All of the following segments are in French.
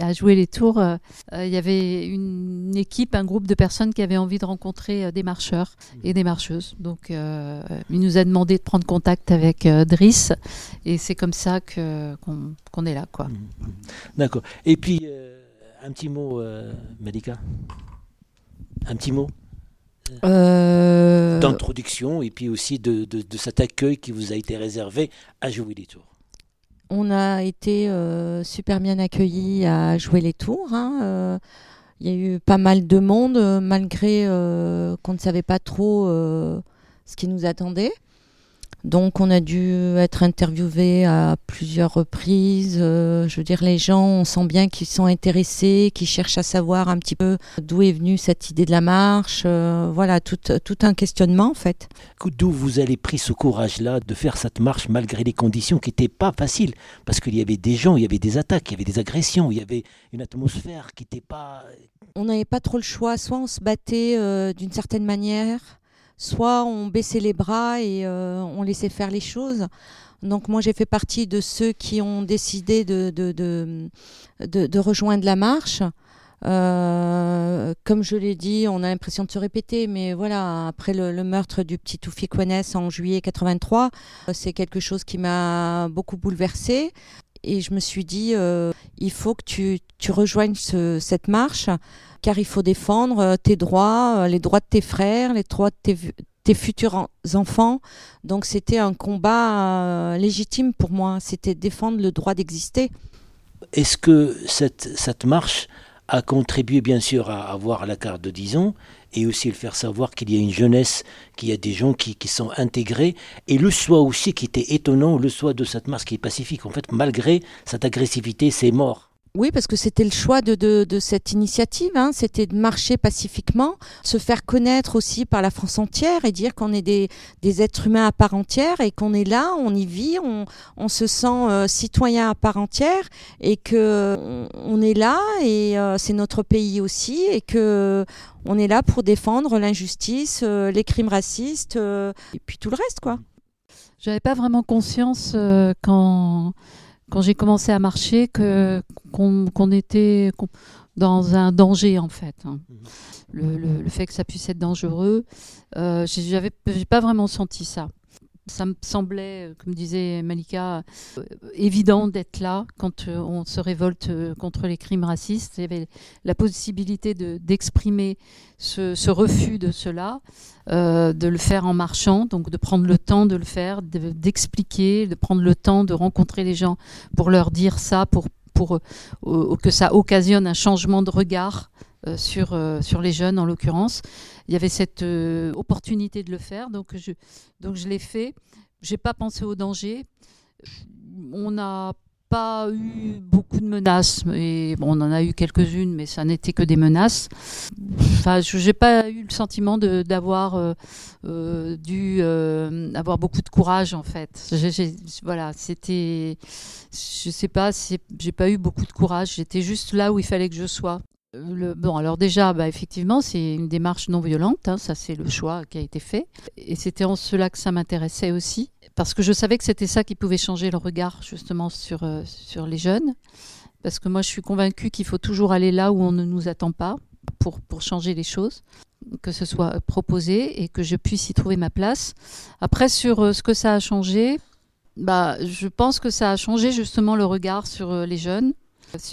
À jouer les tours, euh, euh, il y avait une équipe, un groupe de personnes qui avaient envie de rencontrer euh, des marcheurs et des marcheuses. Donc, euh, il nous a demandé de prendre contact avec euh, Driss, et c'est comme ça que qu'on qu'on est là, quoi. Mhm. D'accord. Et puis, euh, un petit mot, euh, Malika? Un petit mot? Euh, d'introduction et puis aussi de, de- de cet accueil qui vous a été réservé à jouer les tours. On a été euh, super bien accueillis à jouer les tours. hein, euh, Il y a eu pas mal de monde, euh, malgré qu'on ne savait pas trop ce qui nous attendait. Donc on a dû être interviewé à plusieurs reprises. euh, je veux dire, les gens, on sent bien qu'ils sont intéressés, qu'ils cherchent à savoir un petit peu d'où est venue cette idée de la marche. euh, voilà, tout, tout un questionnement en fait. D'où vous avez pris ce courage-là de faire cette marche malgré les conditions qui n'étaient pas faciles? Parce qu'il y avait des gens, il y avait des attaques, il y avait des agressions, il y avait une atmosphère qui n'était pas... on n'avait pas trop le choix. Soit on se battait euh, d'une certaine manière, soit on baissait les bras et euh, on laissait faire les choses. Donc moi j'ai fait partie de ceux qui ont décidé de, rejoindre la marche. Euh, comme je l'ai dit, on a l'impression de se répéter, mais voilà, après le, meurtre du petit Toufi en juillet 83, euh, c'est quelque chose qui m'a beaucoup bouleversée. Et je me suis dit, il faut que tu, tu rejoignes ce- cette marche, car il faut défendre euh, tes droits, euh, les droits de tes frères, les droits de tes, fu- tes futurs en- enfants. Donc c'était un combat euh, légitime pour moi, c'était défendre le droit d'exister. Est-ce que cette, marche a contribué bien sûr à avoir la carte de 10 ans et aussi le faire savoir qu'il y a une jeunesse, qu'il y a des gens qui, qui sont intégrés et le choix aussi qui était étonnant, le choix de cette marche qui est pacifique. En fait, malgré cette agressivité, c'est mort. Oui, parce que c'était le choix de, de, cette initiative, hein, c'était de marcher pacifiquement, se faire connaître aussi par la France entière et dire qu'on est des, des êtres humains à part entière et qu'on est là, on y vit, on, on se sent euh, citoyen à part entière et que on, est là et euh, c'est notre pays aussi et que on est là pour défendre l'injustice, euh, les crimes racistes euh, et puis tout le reste quoi. J'avais pas vraiment conscience quand quand j'ai commencé à marcher que qu'on était dans un danger en fait. hein. Le, le- le fait que ça puisse être dangereux, euh, j'avais pas vraiment senti ça. Ça me semblait, euh, comme disait Malika, euh, évident d'être là quand euh, on se révolte contre les crimes racistes. Il y avait la possibilité de- d'exprimer ce, ce refus de cela, de le faire en marchant, donc de prendre le temps de le faire, de- d'expliquer, de, prendre le temps de rencontrer les gens pour leur dire ça, pour, pour que ça occasionne un changement de regard sur, euh, sur les jeunes en l'occurrence. Il y avait cette euh, opportunité de le faire, donc je, donc je l'ai fait. J'ai pas pensé au danger. On n'a pas eu beaucoup de menaces, et bon, on en a eu quelques-unes, mais ça n'était que des menaces. Enfin, je n'ai pas eu le sentiment d'avoir euh, euh, dû euh, avoir beaucoup de courage en fait. J'ai- j'ai- voilà, c'était, je sais pas, j'ai pas eu beaucoup de courage. J'étais juste là où il fallait que je sois. Le, bon, alors déjà, bah, effectivement, c'est une démarche non violente. hein, ça, c'est le choix qui a été fait. Et c'était en cela que ça m'intéressait aussi, parce que je savais que c'était ça qui pouvait changer le regard justement sur euh, sur les jeunes. Parce que moi, je suis convaincue qu'il faut toujours aller là où on ne nous attend pas pour pour changer les choses que ce soit proposé et que je puisse y trouver ma place. Après, sur euh, ce que ça a changé, bah, je pense que ça a changé justement le regard sur euh, les jeunes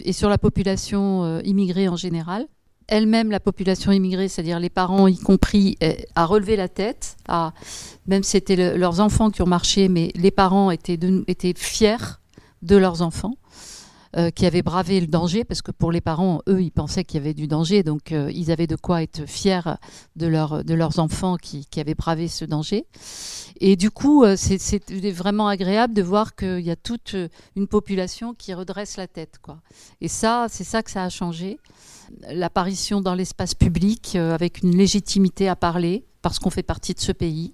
et sur la population euh, immigrée en général. Elle-même, la population immigrée, c'est-à-dire les parents y compris, euh, a relevé la tête. À, même c'était le- leurs enfants qui ont marché, mais les parents étaient, étaient fiers de leurs enfants. Euh, qui avaient bravé le danger, parce que pour les parents, eux, ils pensaient qu'il y avait du danger, donc euh, ils avaient de quoi être fiers de, leur, de leurs enfants qui, qui avaient bravé ce danger. Et du coup, euh, c'est vraiment agréable de voir qu'il y a toute une population qui redresse la tête. Quoi. Et ça, c'est ça que ça a changé. L'apparition dans l'espace public avec une légitimité à parler, parce qu'on fait partie de ce pays.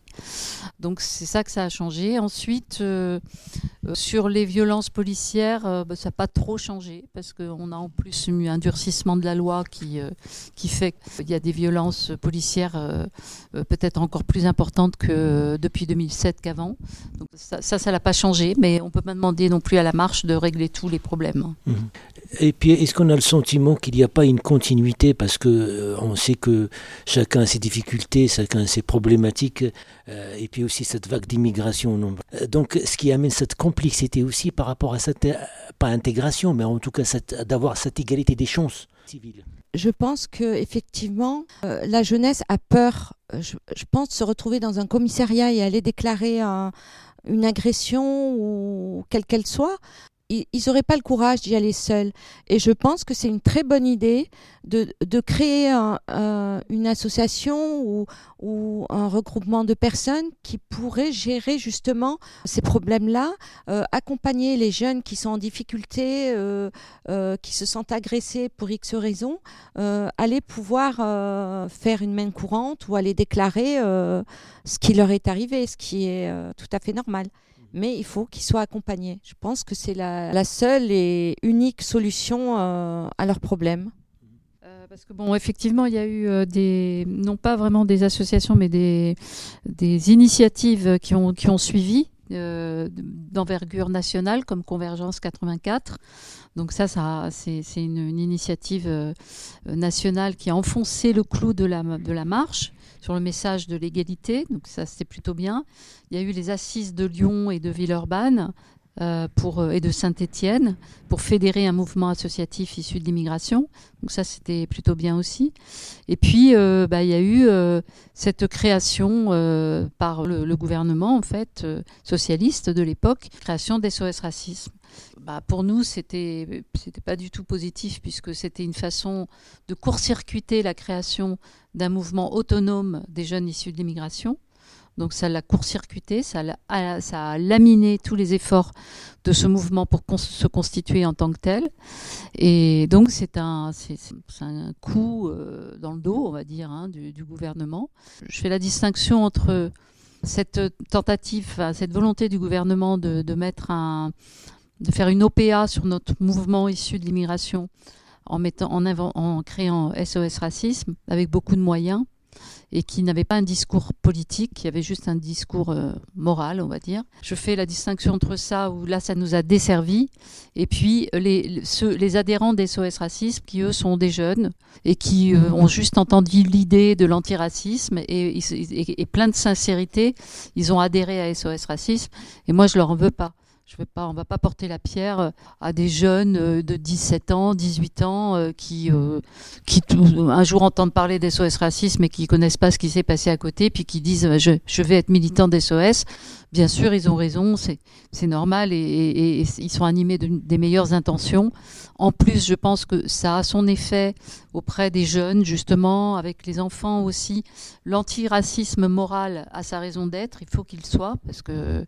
Donc c'est ça que ça a changé. Ensuite, euh, euh, sur les violences policières, euh, bah, ça n'a pas trop changé parce qu'on a en plus eu un durcissement de la loi qui, qui fait qu'il y a des violences policières peut-être encore plus importantes que depuis 2007 qu'avant. Donc ça, ça, ça l'a pas changé, mais on peut pas demander non plus à la marche de régler tous les problèmes. Et puis, est-ce qu'on a le sentiment qu'il n'y a pas une continuité parce que euh, on sait que chacun a ses difficultés, chacun a ses problématiques, euh, et puis aussi cette vague d'immigration. Euh, Donc, ce qui amène cette complexité aussi par rapport à cette, euh, pas intégration, mais en tout cas d'avoir cette égalité des chances civiles. Je pense que effectivement, euh, la jeunesse a peur. Je, je pense se retrouver dans un commissariat et aller déclarer un- une agression ou quelle qu'elle soit. Ils n'auraient pas le courage d'y aller seuls. Et je pense que c'est une très bonne idée de, créer un- une association ou, un regroupement de personnes qui pourraient gérer justement ces problèmes-là, euh, accompagner les jeunes qui sont en difficulté, euh, euh, qui se sentent agressés pour X raisons, euh, aller pouvoir euh, faire une main courante ou aller déclarer euh, ce qui leur est arrivé, ce qui est euh, tout à fait normal. Mais il faut qu'ils soient accompagnés. Je pense que c'est la, seule et unique solution euh, à leurs problèmes. Euh, parce que bon, effectivement, il y a eu euh, des, non pas vraiment des associations, mais des, initiatives qui ont, qui ont suivi d'envergure nationale, comme Convergence 84. Donc ça, c'est une, une initiative nationale qui a enfoncé le clou de la, de la marche sur le message de l'égalité. Donc ça, c'était plutôt bien. Il y a eu les assises de Lyon et de Villeurbanne. Euh, euh, et de Saint-Étienne pour fédérer un mouvement associatif issu de l'immigration. Donc ça, c'était plutôt bien aussi. Et puis, euh, bah, il y a eu cette création par le, gouvernement, en fait, socialiste de l'époque, création d'SOS Racisme. Bah, pour nous, c'était c'était pas du tout positif puisque c'était une façon de court-circuiter la création d'un mouvement autonome des jeunes issus de l'immigration. Donc ça l'a court-circuité, ça, a- laminé tous les efforts de ce mouvement pour se constituer en tant que tel. Et donc c'est un, coup euh, dans le dos, on va dire, hein, du, gouvernement. Je fais la distinction entre cette tentative, cette volonté du gouvernement de, faire une OPA sur notre mouvement issu de l'immigration en créant SOS Racisme avec beaucoup de moyens et qui n'avait pas un discours politique, qui avait juste un discours euh, moral, on va dire. Je fais la distinction entre ça, où là, ça nous a desservi, et puis les, ceux, les adhérents des SOS Racisme, qui eux sont des jeunes, et qui euh, ont juste entendu l'idée de l'antiracisme, et, et, et plein de sincérité, ils ont adhéré à SOS Racisme, et moi, je leur en veux pas. Je vais pas, on va pas porter la pierre euh, à des jeunes euh, de 17 ans, 18 ans euh, qui, qui un jour entendent parler d'SOS racisme et qui connaissent pas ce qui s'est passé à côté, puis qui disent je, vais être militant d'SOS. Bien sûr, ils ont raison, c'est normal et, ils sont animés de- des meilleures intentions. En plus, je pense que ça a son effet auprès des jeunes, justement, avec les enfants aussi. L'antiracisme moral a sa raison d'être, il faut qu'il soit, parce que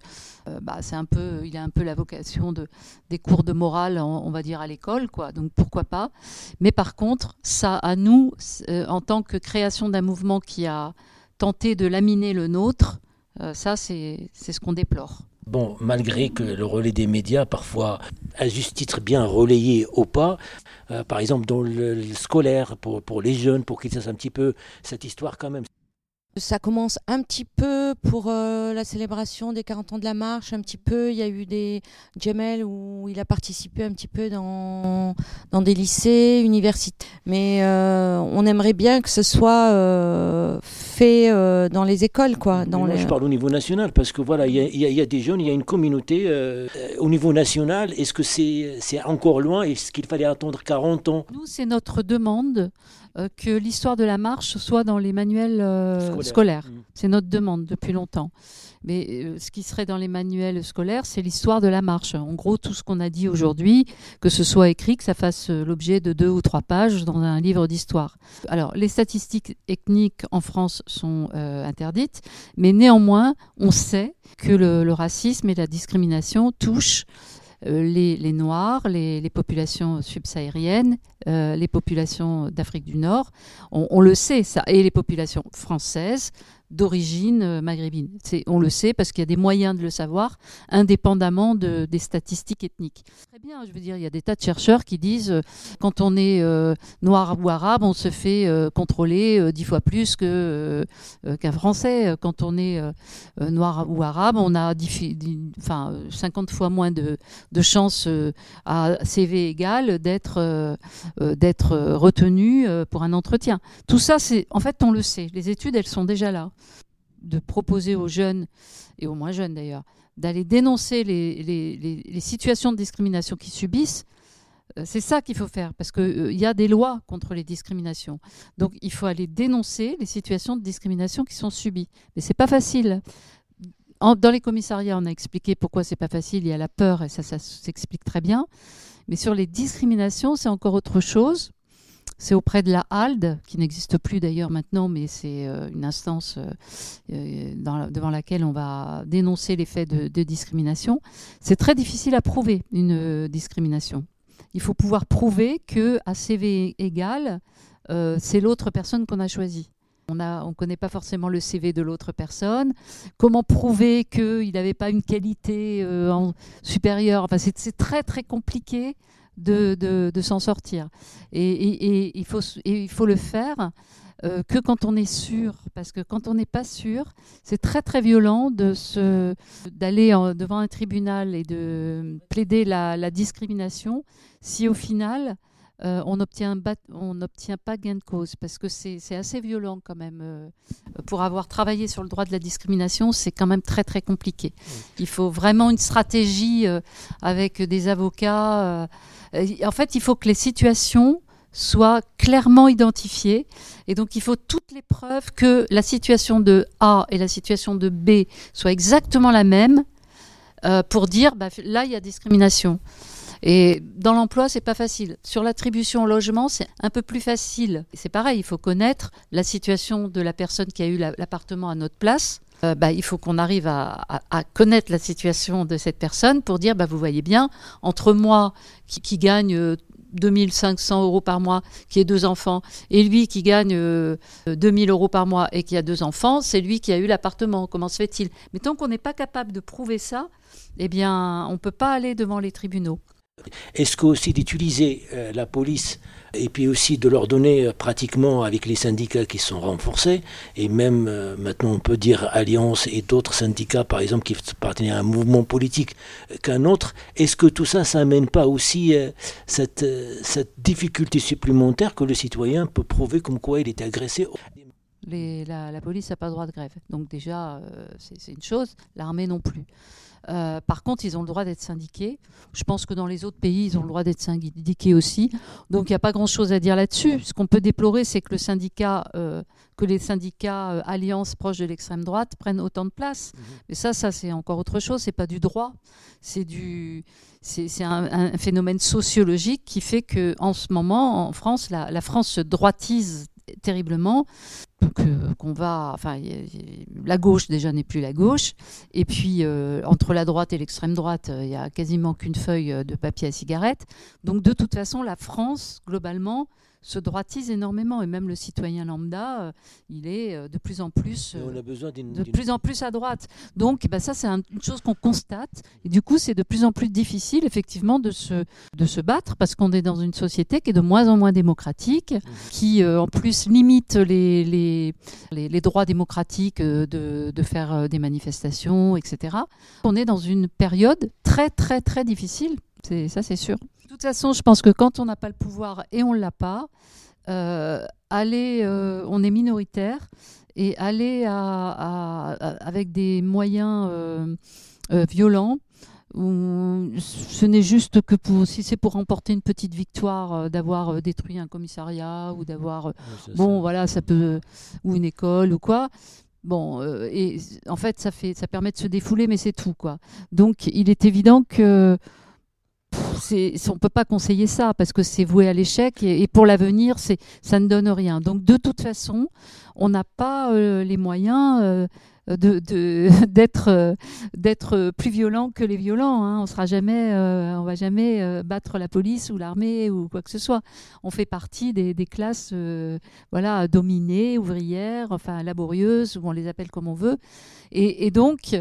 bah, c'est un peu, il a un peu la vocation de, des cours de morale, on, va dire, à l'école, quoi. Donc pourquoi pas. Mais par contre, ça, à nous, euh, en tant que création d'un mouvement qui a tenté de laminer le nôtre, euh, ça, c'est ce qu'on déplore. Bon, malgré que le relais des médias, parfois à juste titre bien relayé au pas, euh, par exemple dans le, le scolaire, pour, pour les jeunes, pour qu'ils sachent un petit peu cette histoire quand même. Ça commence un petit peu pour euh, la célébration des 40 ans de la marche, un petit peu. Il y a eu des Jamel où il a participé un petit peu dans, dans des lycées, universités. Mais euh, on aimerait bien que ce soit euh, fait euh, dans les écoles, quoi. Dans Moi, les... je parle au niveau national, parce que voilà, il y a, y y des jeunes, il y a une communauté euh, au niveau national. Est-ce que c'est c'est encore loin? Est-ce qu'il fallait attendre 40 ans? Nous, c'est notre demande que l'histoire de la marche soit dans les manuels scolaires. Mmh. C'est notre demande depuis longtemps. Mais euh, ce qui serait dans les manuels scolaires, c'est l'histoire de la marche. En gros, tout ce qu'on a dit aujourd'hui, que ce soit écrit, que ça fasse euh, l'objet de deux ou trois pages dans un livre d'histoire. Alors, les statistiques ethniques en France sont euh, interdites, mais néanmoins, on sait que le, racisme et la discrimination touchent les, Noirs, les, populations subsahariennes, les populations d'Afrique du Nord. On, le sait, ça, et les populations françaises, d'origine euh, maghrébine. On le sait parce qu'il y a des moyens de le savoir, indépendamment de, des statistiques ethniques. Bien, je veux dire, il y a des tas de chercheurs qui disent euh, quand on est euh, noir ou arabe, on se fait contrôler dix fois plus qu'un Français. Quand on est noir ou arabe, on a enfin, 50 fois moins de, de chances à CV égal d'être, d'être retenu pour un entretien. Tout ça, c'est en fait, on le sait. Les études, elles sont déjà là de proposer aux jeunes, et aux moins jeunes d'ailleurs, d'aller dénoncer les, situations de discrimination qu'ils subissent, euh, c'est ça qu'il faut faire, parce qu'il euh, y a des lois contre les discriminations. Donc il faut aller dénoncer les situations de discrimination qui sont subies. Mais c'est pas facile. dans les commissariats, on a expliqué pourquoi c'est pas facile. Il y a la peur, et ça, ça s'explique très bien. Mais sur les discriminations, c'est encore autre chose. C'est auprès de la HALD, qui n'existe plus d'ailleurs maintenant, mais c'est euh, une instance euh, euh, devant laquelle on va dénoncer les faits de, discrimination. C'est très difficile à prouver une discrimination. Il faut pouvoir prouver que à CV égal, c'est l'autre personne qu'on a choisie. On ne connaît pas forcément le CV de l'autre personne. Comment prouver qu'il n'avait pas une qualité supérieure? Enfin, C'est très très compliqué de, s'en sortir. Et, il faut, il faut le faire euh, que quand on est sûr, parce que quand on n'est pas sûr, c'est très très violent de d'aller devant un tribunal et de plaider la, discrimination si au final euh, on n'obtient pas gain de cause, parce que c'est assez violent quand même. Euh, pour avoir travaillé sur le droit de la discrimination, c'est quand même très très compliqué. Il faut vraiment une stratégie avec des avocats. Euh, en fait, il faut que les situations soient clairement identifiées. Et donc, il faut toutes les preuves que la situation de A et la situation de B soient exactement la même euh, pour dire bah, là, il y a discrimination. Et dans l'emploi, c'est pas facile. Sur l'attribution au logement, c'est un peu plus facile. C'est pareil, il faut connaître la situation de la personne qui a eu l'appartement à notre place. Euh, bah, il faut qu'on arrive à, connaître la situation de cette personne pour dire, bah, vous voyez bien, entre moi qui, gagne 2500 euh, euros par mois, qui a deux enfants, et lui qui gagne 2000 euh, euros par mois et qui a deux enfants, c'est lui qui a eu l'appartement. Comment se fait-il? Mais tant qu'on n'est pas capable de prouver ça, eh bien, on ne peut pas aller devant les tribunaux. Est-ce qu'aussi d'utiliser euh, la police et puis aussi de leur donner euh, pratiquement avec les syndicats qui sont renforcés et même euh, maintenant on peut dire Alliance et d'autres syndicats par exemple qui appartiennent à un mouvement politique qu'un autre, est-ce que tout ça ça n'amène pas aussi cette, difficulté supplémentaire que le citoyen peut prouver comme quoi il est agressé la, la, police n'a pas droit de grève. Donc déjà, c'est une chose, l'armée non plus. Euh, par contre, ils ont le droit d'être syndiqués. Je pense que dans les autres pays, ils ont le droit d'être syndiqués aussi. Donc, il n'y a pas grand-chose à dire là-dessus. Ce qu'on peut déplorer, c'est que le syndicat, euh, que les syndicats euh, alliances proches de l'extrême droite prennent autant de place. Mhm. Mais ça, ça c'est encore autre chose. C'est pas du droit. C'est du, c'est un, phénomène sociologique qui fait que en ce moment, en France, la, la France se droitise terriblement qu'on va, enfin, la gauche déjà n'est plus la gauche, et puis euh, entre la droite et l'extrême droite, il y a quasiment qu'une feuille de papier à cigarette. Donc de toute façon, la France globalement se droitise énormément et même le citoyen lambda, euh, il est euh, de plus en plus, euh, de plus en plus à droite. Donc bah, ça c'est une chose qu'on constate et du coup c'est de plus en plus difficile effectivement de se, de se battre parce qu'on est dans une société qui est de moins en moins démocratique, mmh. qui en plus limite les, les, les, droits démocratiques de, de faire des manifestations, etc. On est dans une période très très très difficile, ça c'est sûr. De toute façon, je pense que quand on n'a pas le pouvoir et on ne l'a pas, euh, aller, euh, on est minoritaire et aller à, avec des moyens euh, violents ce n'est juste que pour, si c'est pour remporter une petite victoire, d'avoir détruit un commissariat ou d'avoir, bon, voilà, ça peut, ou une école ou quoi. Bon, et en fait, ça fait, ça permet de se défouler, mais c'est tout, quoi. Donc, il est évident que on ne peut pas conseiller ça parce que c'est voué à l'échec et, pour l'avenir, ça ne donne rien. Donc de toute façon, on n'a pas les moyens d'être euh, d'être plus violent que les violents. Hein. On sera jamais, euh, on va jamais euh, battre la police ou l'armée ou quoi que ce soit. On fait partie des, classes, voilà, dominées, ouvrières, enfin laborieuses, ou on les appelle comme on veut. Et, donc,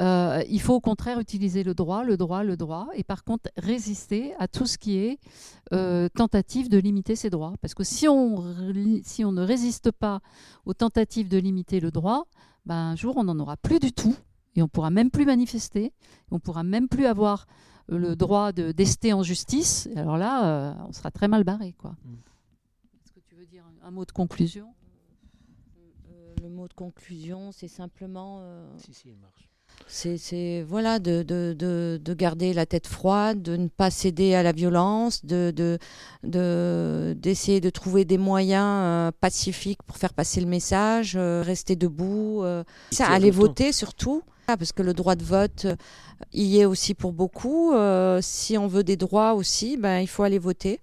il faut au contraire utiliser le droit, le droit, le droit, et par contre résister à tout ce qui est tentative de limiter ces droits. Parce que si on ne résiste pas aux tentatives de limiter le droit, ben, un jour, on n'en aura plus du tout et on pourra même plus manifester, on pourra même plus avoir euh, le droit de d'ester en justice. Et alors là, euh, on sera très mal barré. Quoi. Mm. Est-ce que tu veux dire un, mot de conclusion? Euh, Le mot de conclusion, c'est simplement. Si, si, il marche c'est voilà de, de, de, de, garder la tête froide, de ne pas céder à la violence, de d'essayer de, trouver des moyens euh, pacifiques pour faire passer le message, euh, rester debout, euh, ça, aller voter surtout. Parce que le droit de vote y est aussi pour beaucoup. si on veut des droits aussi, ben, il faut aller voter.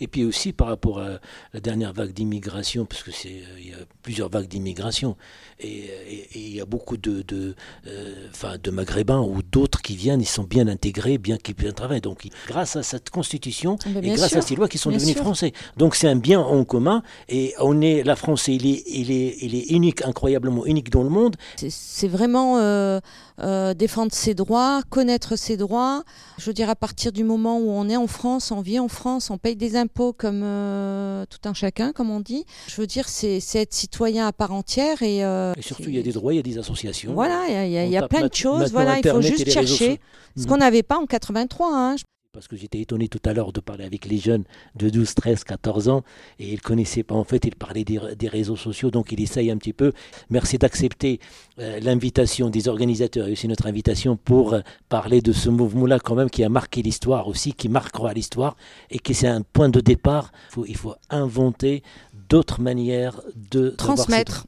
Et puis aussi par rapport à la dernière vague d'immigration, parce que c'est euh, il y a plusieurs vagues d'immigration, et, il y a beaucoup de de, euh, de maghrébins ou d'autres qui viennent, ils sont bien intégrés, bien qu'ils bien travailler. Donc grâce à cette constitution et grâce à ces lois qui sont devenus français. Donc c'est un bien en commun et on est la France, il est il est il est unique, incroyablement unique dans le monde. C'est vraiment euh, défendre ses droits, connaître ses droits. Je veux dire à partir du moment où on est en France, on vit en France, on paye des impôts comme euh, tout un chacun, comme on dit. Je veux dire, c'est être citoyen à part entière. Et, euh, surtout, il y a des droits, il y a des associations. Voilà, il y a, plein de choses. Voilà, il faut juste chercher. Ce qu'on n'avait pas en 83. Hein parce que j'étais étonné tout à l'heure de parler avec les jeunes de 12, 13, 14 ans, et ils ne connaissaient pas, en fait, ils parlaient des, réseaux sociaux, donc ils essayent un petit peu. Merci d'accepter euh, l'invitation des organisateurs et aussi notre invitation pour euh, parler de ce mouvement-là, quand même, qui a marqué l'histoire aussi, qui marquera l'histoire, et qui c'est un point de départ. Il faut, il faut inventer d'autres manières de transmettre.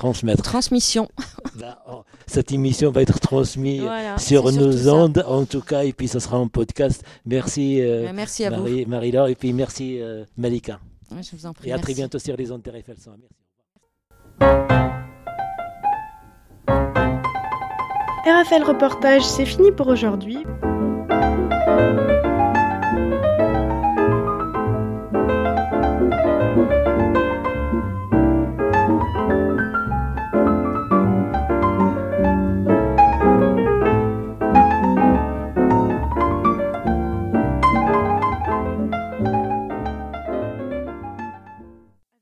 Transmettre. Transmission. Bah, oh, cette émission va être transmise sur nos ondes, en tout cas, et puis ça sera en podcast. Merci, euh, merci à Marie, vous. Marie-Laure, et puis merci euh, Malika. je vous en prie. Et à très bientôt sur les ondes TRFL 100. Merci. RFL Reportage, c'est fini pour aujourd'hui.